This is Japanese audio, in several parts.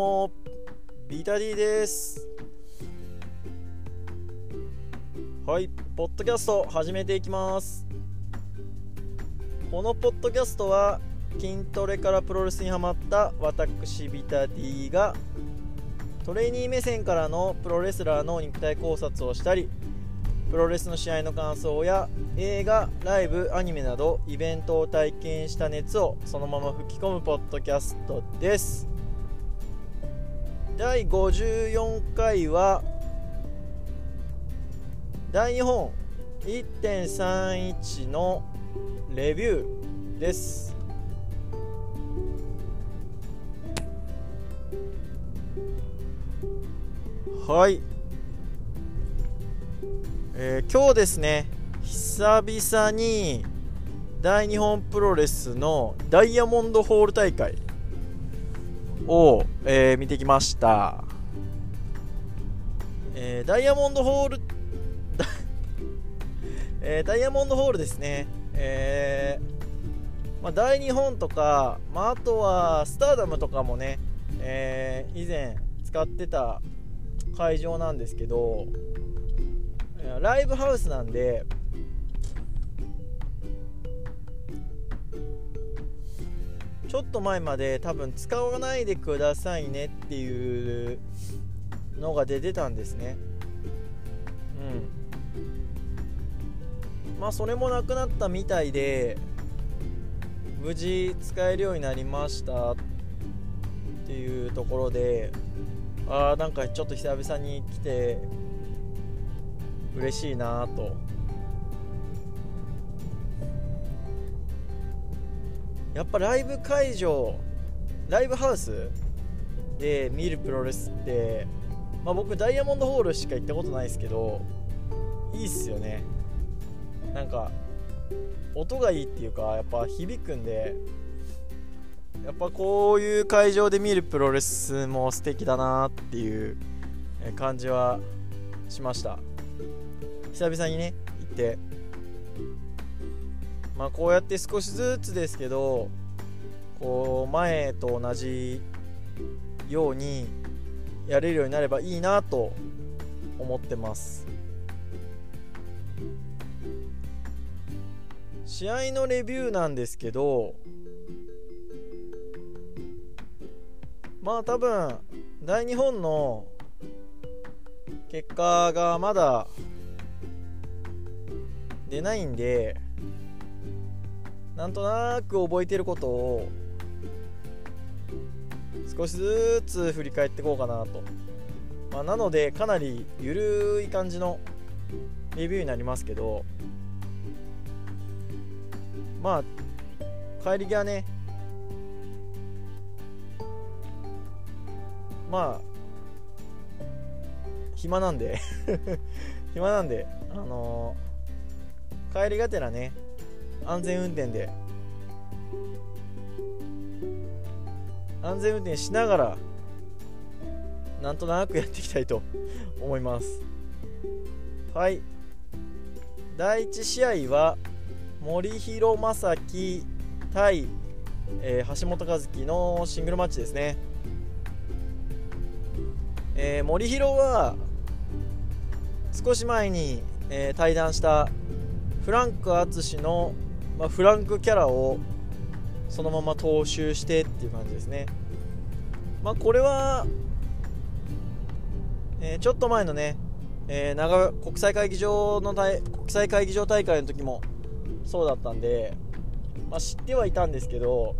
も。ビタディです。はいポッドキャスト始めていきます。このポッドキャストは筋トレからプロレスにハマった私ビタディがトレーニー目線からのプロレスラーの肉体考察をしたりプロレスの試合の感想や映画ライブアニメなどイベントを体験した熱をそのまま吹き込むポッドキャストです。第54回は大日本1.31のレビューです。はい。えー、今日ですね久々に大日本プロレスのダイヤモンドホール大会を、えー、見てきました、えー、ダイヤモンドホール えダイヤモンドホールですね。えまあ、大日本とか、まあ、あとはスターダムとかもね、え以前使ってた会場なんですけどライブハウスなんでちょっと前まで多分使わないでくださいねっていうのが出てたんですね。うん。まあそれもなくなったみたいで無事使えるようになりましたっていうところでああなんかちょっと久々に来て嬉しいなとやっぱライブ会場ライブハウスで見るプロレスって、まあ、僕ダイヤモンドホールしか行ったことないですけどいいっすよね。なんか音がいいっていうかやっぱ響くんでやっぱこういう会場で見るプロレスも素敵だなっていう感じはしました。久々にね行って。まあこうやって少しずつですけどこう前と同じようにやれるようになればいいなと思ってます。試合のレビューなんですけどまあ多分大日本の結果がまだ出ないんでなんとなく覚えてることを少しずつ振り返っていこうかなと、まあ、なのでかなりゆるい感じのレビューになりますけどまあ帰り際ねまあ暇なんで 暇なんであのー帰りがてらね安全運転で。安全運転しながらなんとなくやっていきたいと 思います。はい。第1試合は森弘正樹対、えー、橋本和樹のシングルマッチですね、えー、森弘は少し前に、えー、対談したフランク淳の、まあ、フランクキャラをそのまま踏襲してっていう感じですね。まあこれは、えー、ちょっと前のね、えー、長国際会議場の国際会議場大会の時もそうだったんで、まあ、知ってはいたんですけど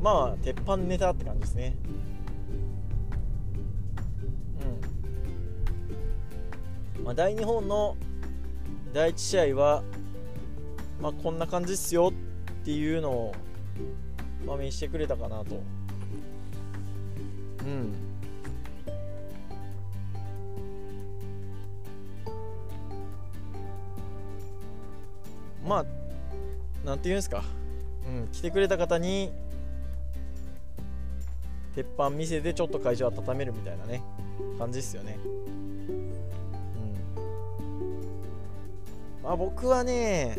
まあ鉄板ネタって感じですね。うん。まあ、大日本の第1試合は、まあ、こんな感じっすよっていうのを、まあ、見してくれたかなと。うん。まあ、なんて言うんですか。うん、来てくれた方に、鉄板見せてちょっと会場温めるみたいなね、感じっすよね。まあ、僕はね、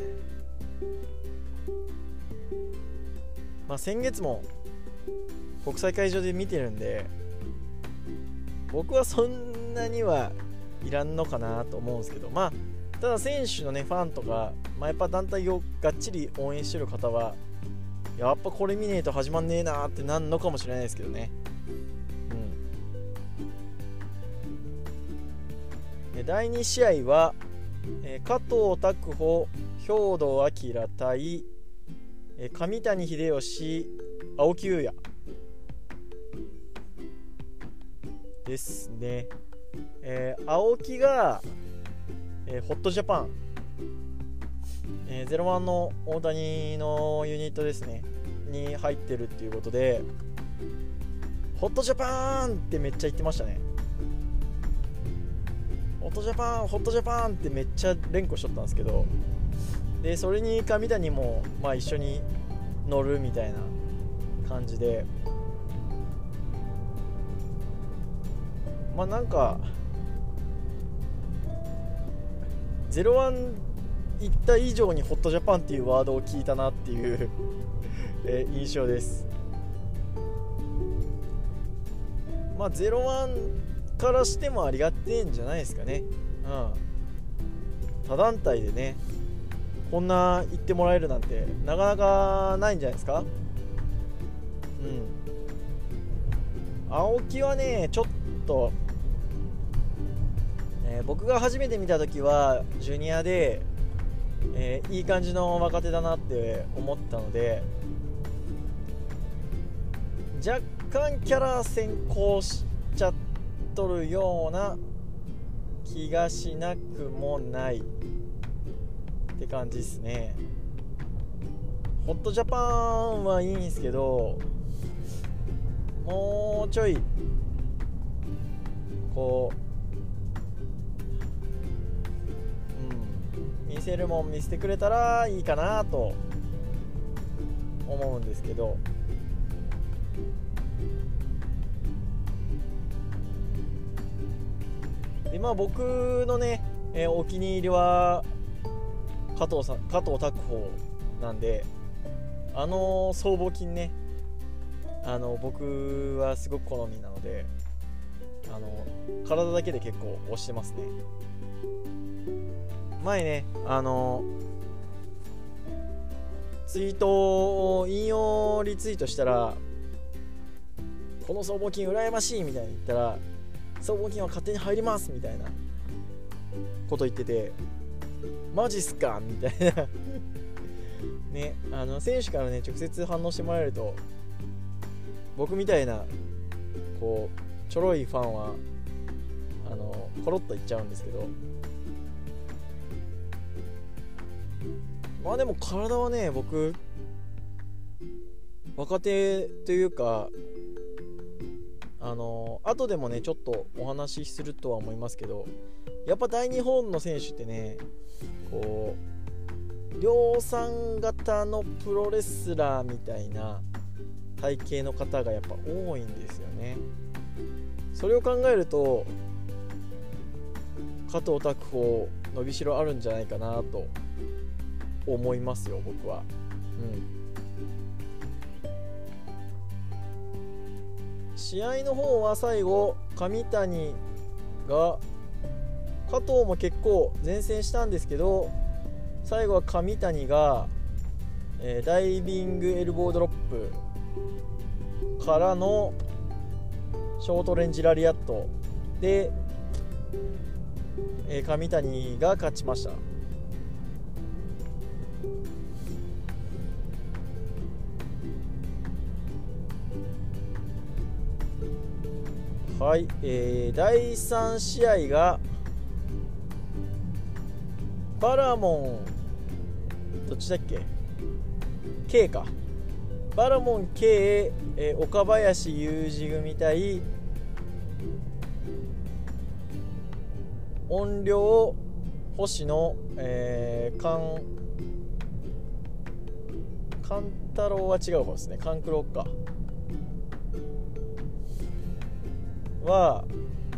まあ、先月も国際会場で見てるんで僕はそんなにはいらんのかなと思うんですけどまあただ選手のねファンとか、まあ、やっぱ団体をがっちり応援してる方はやっぱこれ見ねえと始まんねえなってなんのかもしれないですけどね。うん。第2試合は、えー、加藤拓歩兵藤明対、えー、上谷秀吉青木優也ですね、えー、青木が、えー、ホットジャパン、えー、01の大谷のユニットですね。に入ってるっていうことでホットジャパンってめっちゃ言ってましたね。ットジャパンホットジャパンってめっちゃ連呼しとったんですけどでそれに上谷もまあ一緒に乗るみたいな感じでまあなんか01行った以上にホットジャパンっていうワードを聞いたなっていう え印象です。まあ01からしてもありがてえんじゃないですかね。うん。他団体でねこんな言ってもらえるなんてなかなかないんじゃないですか。うん。青木はねちょっと、えー、僕が初めて見た時はジュニアで、えー、いい感じの若手だなって思ったので若干キャラ先行しちゃっとるような気がしなくもない。って感じですね。ホットジャパンはいいんですけどもうちょいこううん見せるもん見せてくれたらいいかなと思うんですけど。でまあ僕のね、えー、お気に入りは加藤さん加藤拓歩なんであの僧帽筋ねあの僕はすごく好みなのであの体だけで結構押してますね。前ねあのツイートを引用リツイートしたらこの僧帽筋羨ましいみたいに言ったら総合金は勝手に入りますみたいなこと言っててマジっすかみたいな。ねあの選手からね直接反応してもらえると僕みたいなこうちょろいファンはあのコロッと言っちゃうんですけど。まあでも体はね僕若手というかあの後でもねちょっとお話しするとは思いますけどやっぱ大日本の選手ってねこう量産型のプロレスラーみたいな体型の方がやっぱ多いんですよね。それを考えると加藤拓歩伸びしろあるんじゃないかなと思いますよ僕は。うん。試合の方は最後上谷が加藤も結構前線したんですけど最後は上谷が、えー、ダイビングエルボードロップからのショートレンジラリアットで、えー、上谷が勝ちました。はい、えー、第3試合がバラモンどっちだっけ？K か。バラモン K、えー、岡林雄二組対音量星野、えー、カンカン太郎は違う方ですね。カンクロは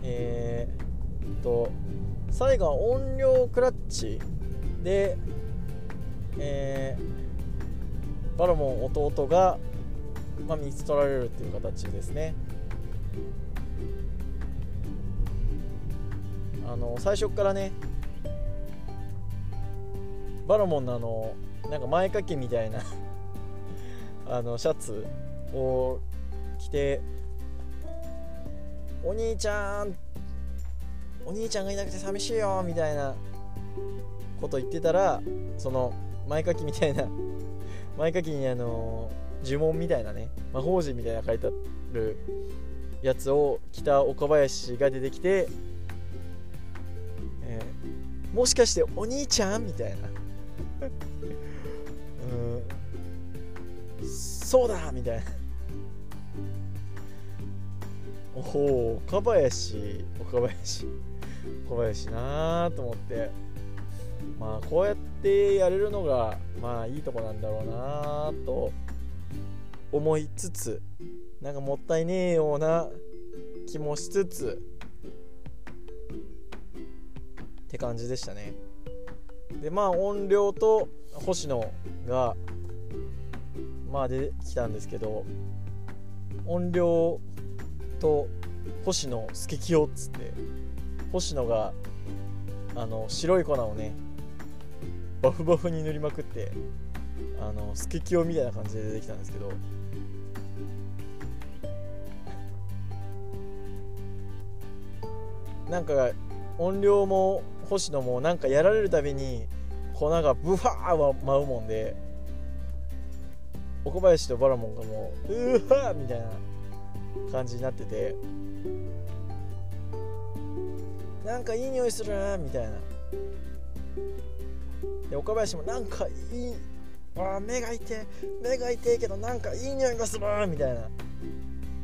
えー、と最後は音量クラッチで、えー、バロモン弟がまあ、見つ取られるっていう形ですね。あの最初からねバラモンのあのなんか前掛けみたいなあのシャツを着てお兄ちゃんお兄ちゃんがいなくて寂しいよみたいなこと言ってたらその前書きみたいな 前書きにあの呪文みたいなね魔法陣みたいな書いてあるやつを着た岡林が出てきて、えー、もしかしてお兄ちゃん？みたいな。うん。そうだ！みたいな。おお岡林。岡林。岡林なーと思って。まあこうやってやれるのがまあいいとこなんだろうなと思いつつなんかもったいねえような気もしつつって感じでしたね。でまあ音量と星野がまあ出てきたんですけど音量と星野スケキヨっつって星野があの白い粉をねバフバフに塗りまくってあのスケキヨみたいな感じで出てきたんですけどなんか音量も星野もなんかやられるたびに粉がブファーは舞うもんで岡林とバラモンがもううわーみたいな。感じになってて。なんかいい匂いするなみたいな。で岡林もなんかいいあ目が痛い目が痛いけどなんかいい匂いがするみたいな。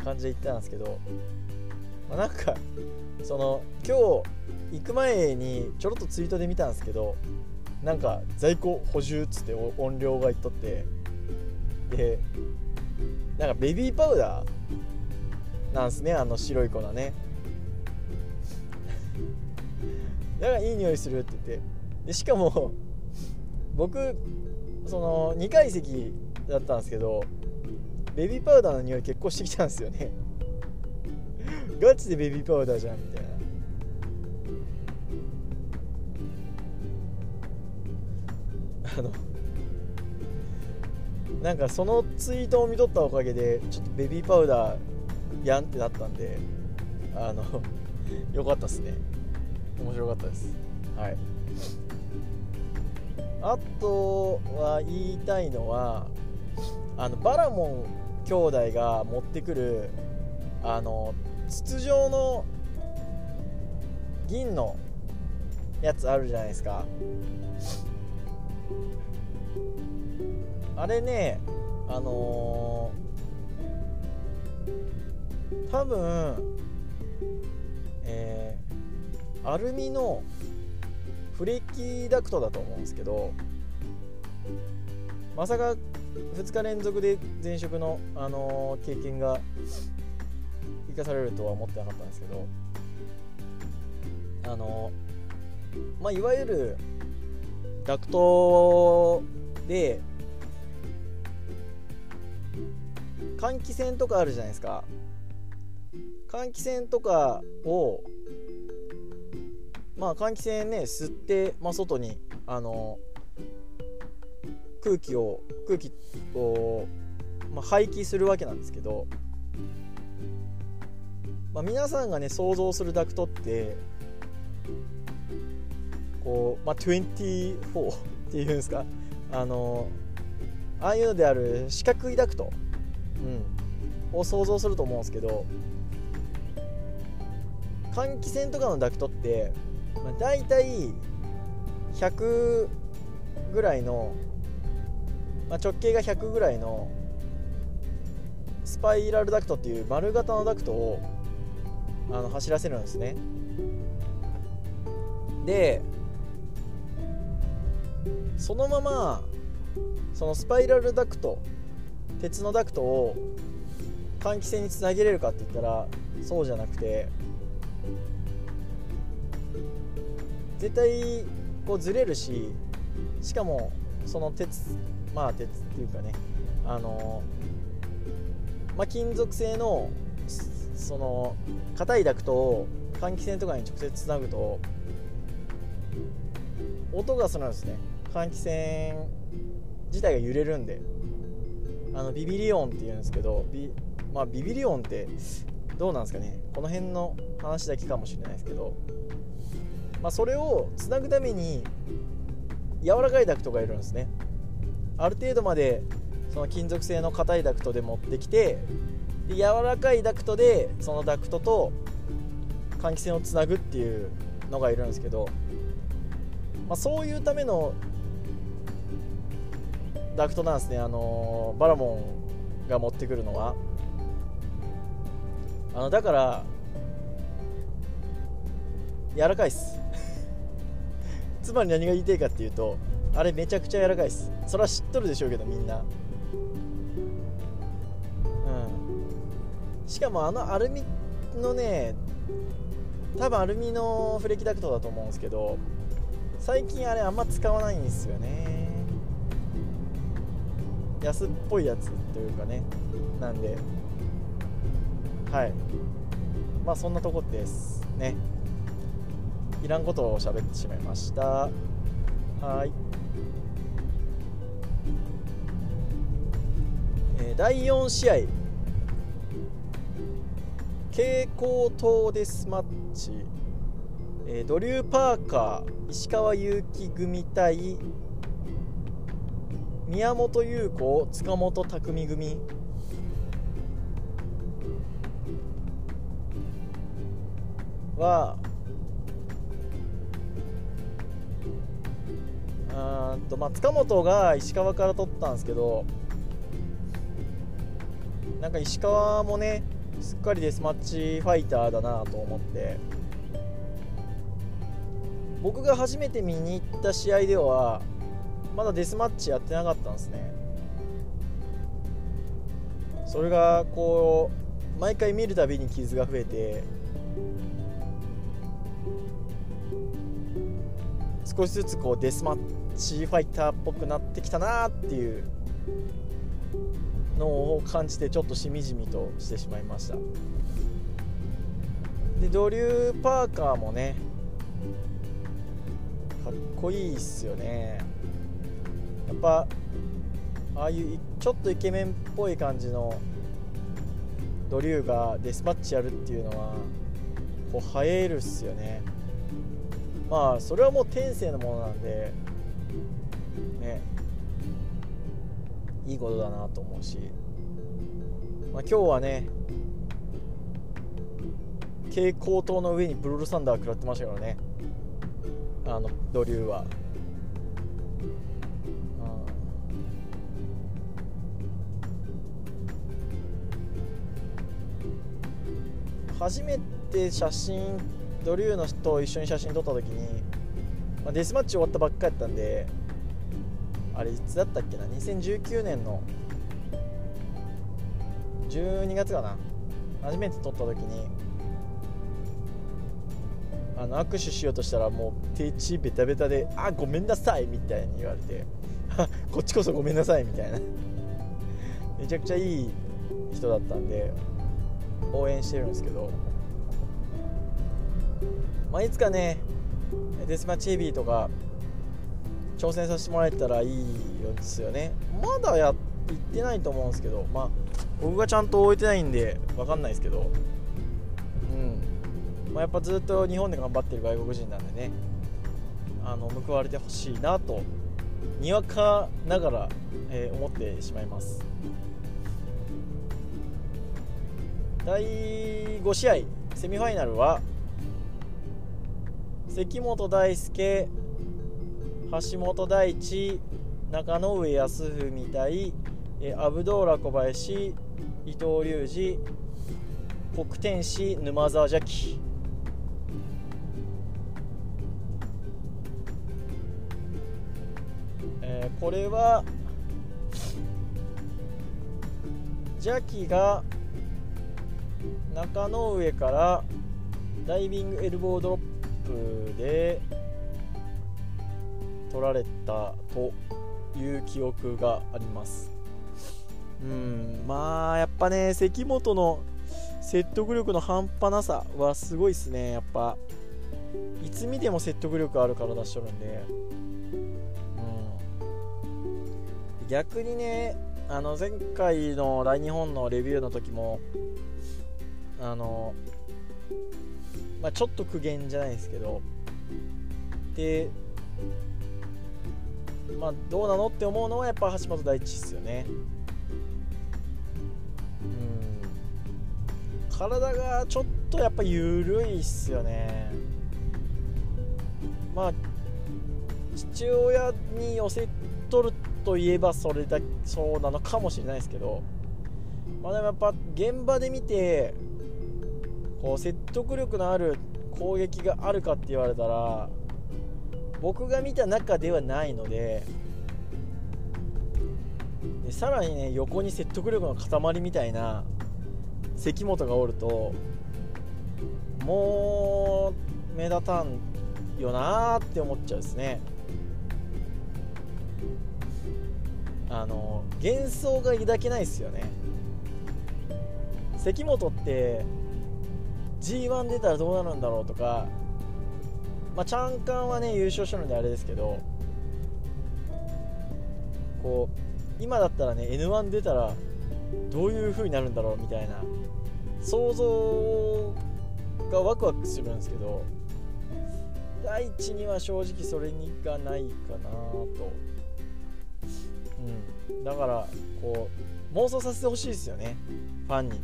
感じで言ったんですけど、まあ、なんかその今日行く前にちょろっとツイートで見たんですけどなんか在庫補充っつって音量が言っとって。でなんかベビーパウダーなんすねあの白い粉ね。だからいい匂いするって言って。でしかも僕その2階席だったんですけどベビーパウダーの匂い結構してきたんですよね。ガチでベビーパウダーじゃんみたいな。あのなんかそのツイートを見とったおかげでちょっとベビーパウダーやんってなったんであの よかったっすね。面白かったです。はい。あとは言いたいのはあのバラモン兄弟が持ってくるあの筒状の銀のやつあるじゃないですか。あれねあのー、多分えー、アルミのフレキダクトだと思うんですけどまさか2日連続で前職の、あのー、経験が生かされるとは思ってなかったんですけどあのー、まあいわゆるダクトで換気扇とかあるじゃないですか。換気扇とかをまあ換気扇ね吸って、まあ、外にあの空気を空気を、まあ、排気するわけなんですけど、まあ、皆さんがね想像するダクトってこう、まあ、24っていうんですか？あのああいうのである四角いダクト、うん、を想像すると思うんですけど換気扇とかのダクトって、まあ、大体100ぐらいの、まあ、直径が100ぐらいのスパイラルダクトっていう丸型のダクトをあの走らせるんですね。でそのままそのスパイラルダクト鉄のダクトを換気扇につなげれるかって言ったらそうじゃなくて絶対こうずれるししかもその鉄まあ鉄っていうかねあのまあ、金属製のその硬いダクトを換気扇とかに直接つなぐと音がするんですね換気扇自体が揺れるんであのビビリ音っていうんですけどビ,、まあ、ビビリ音ってどうなんですかね。この辺の話だけかもしれないですけど、まあ、それをつなぐために柔らかいダクトがいるんですね。ある程度までその金属製の硬いダクトで持ってきてで柔らかいダクトでそのダクトと換気扇をつなぐっていうのがいるんですけど、まあ、そういうためのダクトなんですね。あのバラモンが持ってくるのは。あのだから柔らかいっす。つまり何が言いたいかっていうとあれめちゃくちゃ柔らかいっす。それは知っとるでしょうけどみんな。うん。しかもあのアルミのね多分アルミのフレキダクトだと思うんですけど最近あれあんま使わないんですよね。安っぽいやつというかね。なんではい。まあそんなとこですね。いらんことを喋ってしまいました。はい。えー、第4試合蛍光灯デスマッチ、えー、ドリュー・パーカー石川祐希組対宮本優子塚本匠組。はうんとまあ塚本が石川から取ったんですけどなんか石川もねすっかりデスマッチファイターだなと思って。僕が初めて見に行った試合ではまだデスマッチやってなかったんですね。それがこう毎回見るたびに傷が増えて少しずつこうデスマッチファイターっぽくなってきたなっていうのを感じてちょっとしみじみとしてしまいました。でドリュー・パーカーもねかっこいいっすよね。やっぱああいうちょっとイケメンっぽい感じのドリューがデスマッチやるっていうのはこう映えるっすよね。まあそれはもう天性のものなんでねいいことだなと思うし、まあ、今日はね蛍光灯の上にブルーサンダー食らってましたからね。あのドリューは。初めて写真ドリューのと一緒に写真撮った時に、まあ、デスマッチ終わったばっかやったんであれいつだったっけな？2019年の12月かな？初めて撮った時にあの握手しようとしたらもう手地ベタベタで「あごめんなさい」みたいに言われて「こっちこそごめんなさい」みたいな。めちゃくちゃいい人だったんで応援してるんですけど、まあ、いつかねデスマッチヘビーとか挑戦させてもらえたらいいですよね。まだやってないと思うんですけどまあ僕がちゃんと置いてないんで分かんないですけど。うん、まあ、やっぱずっと日本で頑張ってる外国人なんでね。あの報われてほしいなとにわかながら、えー、思ってしまいます。第5試合セミファイナルは関本大輔橋本大地中野上康文対アブドーラ小林伊藤隆二国天使沼澤邪気。えー、これは邪気が中野上からダイビングエルボードロップで取られたという記憶があります。うんまあやっぱね関本の説得力の半端なさはすごいっすね。やっぱいつ見ても説得力あるから出しとるんで、うん、逆にねあの前回の大日本のレビューの時もあのまあ、ちょっと苦言じゃないですけど。でまあどうなのって思うのはやっぱ橋本大地ですよね。うん。体がちょっとやっぱ緩いっすよね。まあ父親に寄せとるといえばそれだそうなのかもしれないですけど。まあでもやっぱ現場で見てこう説得力のある攻撃があるかって言われたら僕が見た中ではないのででさらにね横に説得力の塊みたいな関本がおるともう目立たんよなーって思っちゃうですね。あの幻想が抱けないですよね。関本って G1 出たらどうなるんだろうとかまあチャンカンはね優勝したのであれですけどこう今だったらね N1 出たらどういう風になるんだろうみたいな想像がワクワクするんですけど第一には正直それにがないかなと、うん、だからこう妄想させてほしいですよね。ファンに。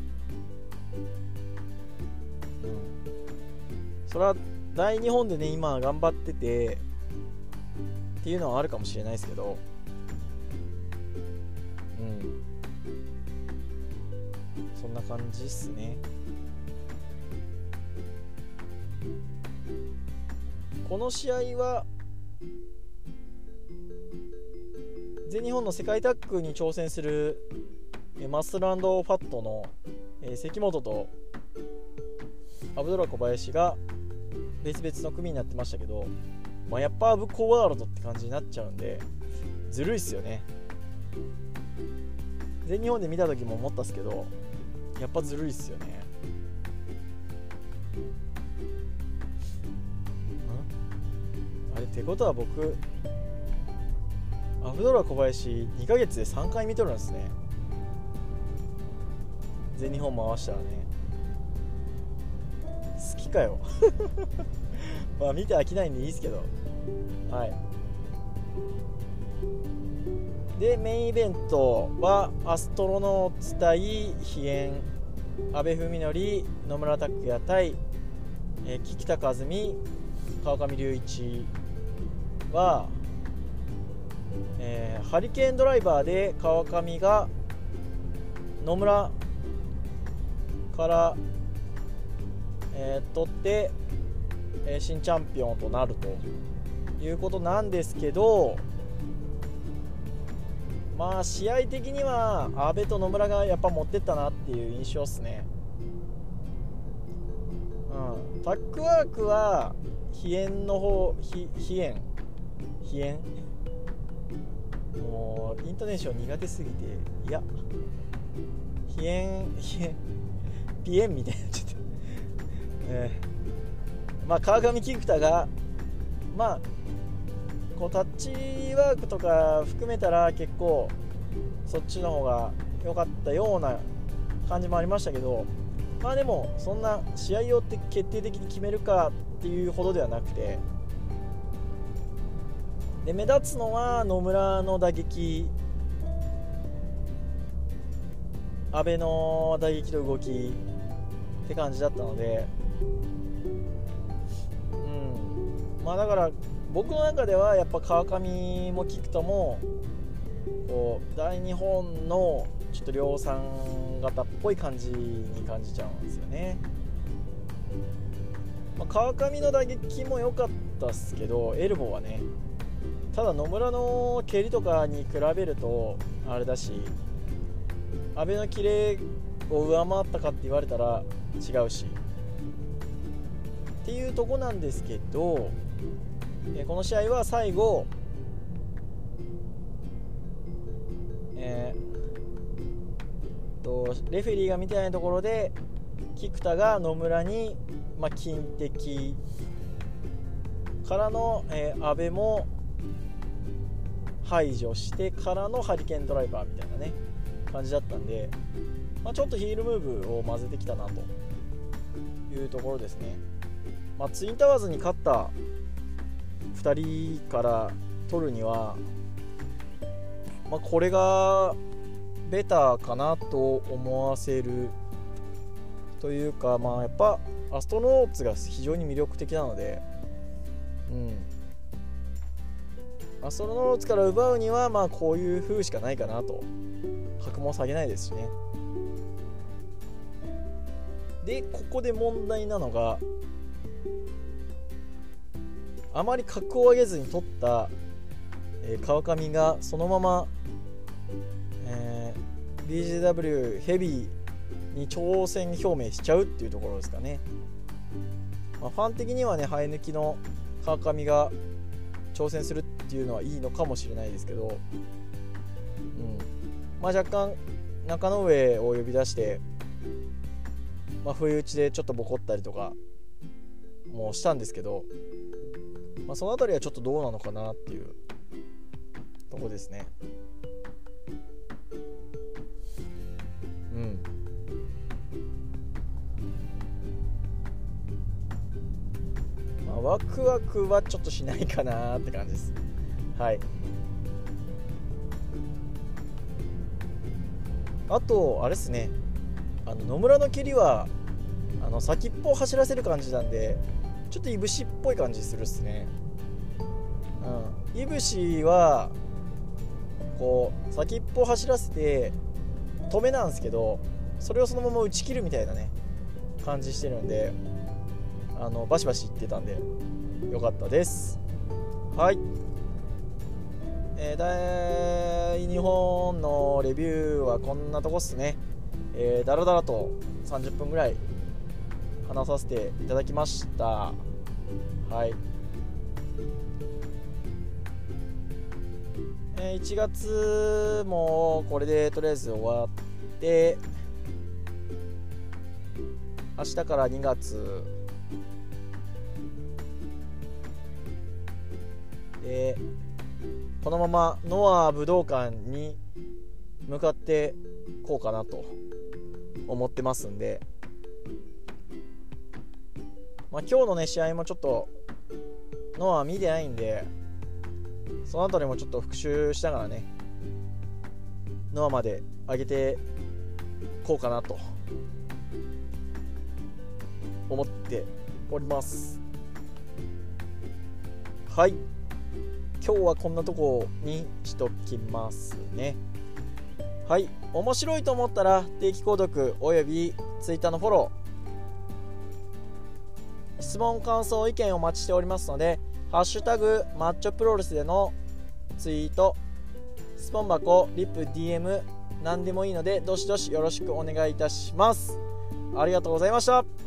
それは大日本でね今頑張っててっていうのはあるかもしれないですけどうん。そんな感じっすね。この試合は全日本の世界タッグに挑戦するマスランドファットの関本とアブドラ小林が別々の組になってましたけど、まあ、やっぱアブ・コワールドって感じになっちゃうんでずるいっすよね。全日本で見た時も思ったっすけどやっぱずるいっすよね。あ？れってことは僕アフドラ小林2ヶ月で3回見とるんですね。全日本回したらね。かよ。まあ見て飽きないんでいいですけど。はい。でメインイベントはアストロノーツ対飛燕阿部文則野村拓也対、えー、菊田和美川上隆一は、えー、ハリケーンドライバーで川上が野村からえー、取って、えー、新チャンピオンとなるということなんですけどまあ試合的には阿部と野村がやっぱ持ってったなっていう印象っすね。うん、タックワークは飛燕の方飛燕飛燕もうイントネーション苦手すぎていや。飛燕飛燕ピエンみたいなちょっとえー、まあ、川上菊田が、まあ、こうタッチワークとか含めたら結構そっちの方が良かったような感じもありましたけどまあでもそんな試合をって決定的に決めるかっていうほどではなくてで目立つのは野村の打撃。阿部の打撃と動きって感じだったのでうん。まあだから僕の中ではやっぱ川上も菊田もこう大日本のちょっと量産型っぽい感じに感じちゃうんですよね、まあ、川上の打撃も良かったっすけどエルボーはねただ野村の蹴りとかに比べるとあれだし阿部のキレを上回ったかって言われたら違うし。っていうとこなんですけど、えこの試合は最後、えとレフェリーが見てないところで菊田が野村に、まあ、金敵からの、えー、安倍も排除してからのハリケーンドライバーみたいなね感じだったんで、まあ、ちょっとヒールムーブを混ぜてきたなというところですね、まあ、ツインタワーズに勝った2人から取るには、まあ、これがベターかなと思わせるというかまあやっぱアストロノーツが非常に魅力的なのでうん。アストロノーツから奪うにはまあこういう風しかないかなと。格も下げないですしね。でここで問題なのがあまり格を上げずに取った、えー、川上がそのまま、えー、BGW ヘビーに挑戦表明しちゃうっていうところですかね、まあ、ファン的にはね生え抜きの川上が挑戦するっていうのはいいのかもしれないですけど、うん。まあ、若干中野上を呼び出して、まあ、不意打ちでちょっとボコったりとかもしたんですけど、まあ、その辺りはちょっとどうなのかなっていうとこですね。うん。まあ、ワクワクはちょっとしないかなって感じです。はい。あとあれですね。あの野村の蹴りはあの先っぽを走らせる感じなんでちょっといぶしっぽい感じするっすね。うん。いぶしはこう先っぽ走らせて止めなんですけどそれをそのまま打ち切るみたいなね感じしてるんであのバシバシいってたんでよかったです。はい。えー、第2本のレビューはこんなとこっすね、えー、だらだらと30分ぐらい話させていただきました。はい。えー、1月もこれでとりあえず終わって明日から2月。でこのままノア武道館に向かってこうかなと思ってますんで、まあ、今日のね試合もちょっとノア見てないんでその辺りもちょっと復習しながらねノアまで上げてこうかなと思っております。はい。今日はこんなとこにしときますね。はい。面白いと思ったら定期購読および Twitter のフォロー質問感想意見をお待ちしておりますので「ハッシュタグマッチョプロレス」でのツイートスポン箱リップ DM 何でもいいのでどしどしよろしくお願いいたします。ありがとうございました。